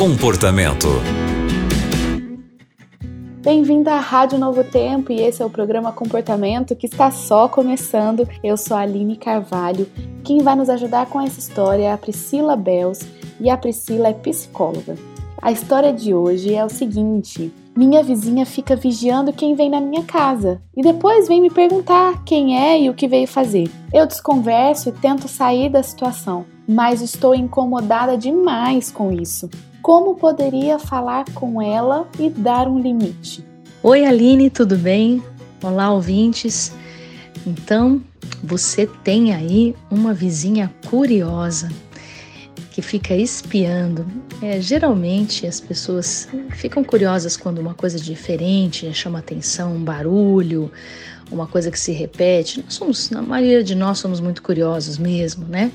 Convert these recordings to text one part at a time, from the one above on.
Comportamento. Bem-vinda à Rádio Novo Tempo e esse é o programa Comportamento que está só começando. Eu sou a Aline Carvalho. Quem vai nos ajudar com essa história é a Priscila Bels e a Priscila é psicóloga. A história de hoje é o seguinte: minha vizinha fica vigiando quem vem na minha casa e depois vem me perguntar quem é e o que veio fazer. Eu desconverso e tento sair da situação, mas estou incomodada demais com isso. Como poderia falar com ela e dar um limite? Oi, Aline, tudo bem? Olá, ouvintes. Então, você tem aí uma vizinha curiosa que fica espiando. É, geralmente as pessoas ficam curiosas quando uma coisa diferente chama atenção, um barulho, uma coisa que se repete. Nós somos, na maioria de nós somos muito curiosos mesmo, né?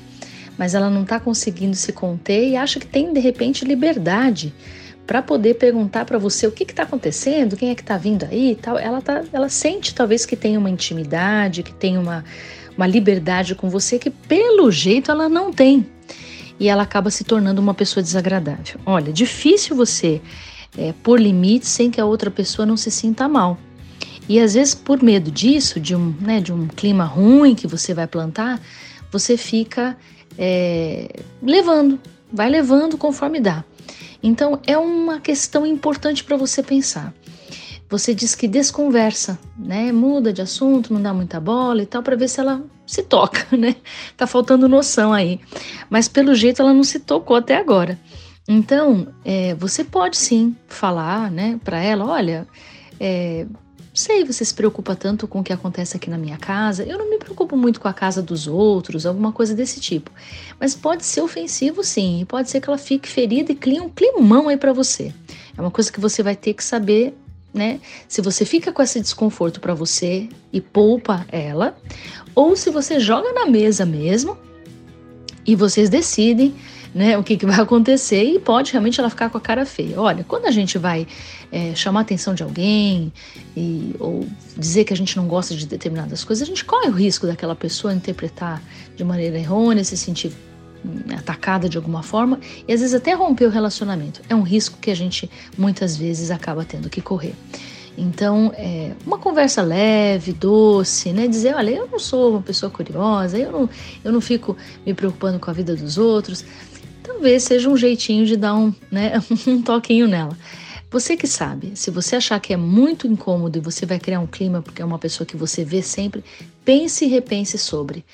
Mas ela não está conseguindo se conter e acha que tem de repente liberdade para poder perguntar para você o que está acontecendo, quem é que está vindo aí e tal. Ela, tá, ela sente talvez que tem uma intimidade, que tem uma, uma liberdade com você que pelo jeito ela não tem e ela acaba se tornando uma pessoa desagradável. Olha, difícil você é, pôr limites sem que a outra pessoa não se sinta mal. E às vezes, por medo disso, de um, né, de um clima ruim que você vai plantar, você fica é, levando, vai levando conforme dá. Então, é uma questão importante para você pensar. Você diz que desconversa, né? Muda de assunto, não dá muita bola e tal, para ver se ela se toca, né? Tá faltando noção aí. Mas pelo jeito ela não se tocou até agora. Então, é, você pode sim falar, né, para ela: olha, é, sei, você se preocupa tanto com o que acontece aqui na minha casa, eu não me preocupo muito com a casa dos outros, alguma coisa desse tipo. Mas pode ser ofensivo sim, e pode ser que ela fique ferida e crie um climão aí para você. É uma coisa que você vai ter que saber né? Se você fica com esse desconforto para você e poupa ela, ou se você joga na mesa mesmo e vocês decidem né, o que, que vai acontecer e pode realmente ela ficar com a cara feia. Olha, quando a gente vai é, chamar a atenção de alguém e, ou dizer que a gente não gosta de determinadas coisas, a gente corre o risco daquela pessoa interpretar de maneira errônea, se sentir atacada de alguma forma e às vezes até romper o relacionamento. É um risco que a gente muitas vezes acaba tendo que correr. Então, é, uma conversa leve, doce, né? Dizer, olha, eu não sou uma pessoa curiosa, eu não, eu não fico me preocupando com a vida dos outros. Talvez seja um jeitinho de dar um, né, um toquinho nela. Você que sabe, se você achar que é muito incômodo e você vai criar um clima porque é uma pessoa que você vê sempre, pense e repense sobre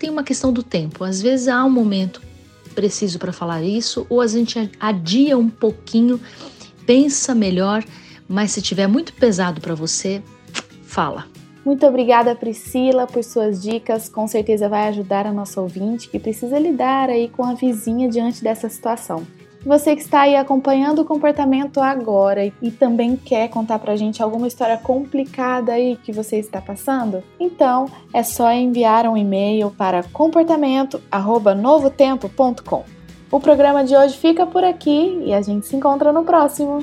tem uma questão do tempo. Às vezes há um momento preciso para falar isso, ou a gente adia um pouquinho, pensa melhor, mas se tiver muito pesado para você, fala. Muito obrigada, Priscila, por suas dicas. Com certeza vai ajudar a nossa ouvinte que precisa lidar aí com a vizinha diante dessa situação. Você que está aí acompanhando o comportamento agora e também quer contar pra gente alguma história complicada aí que você está passando, então é só enviar um e-mail para comportamento@novotempo.com. O programa de hoje fica por aqui e a gente se encontra no próximo.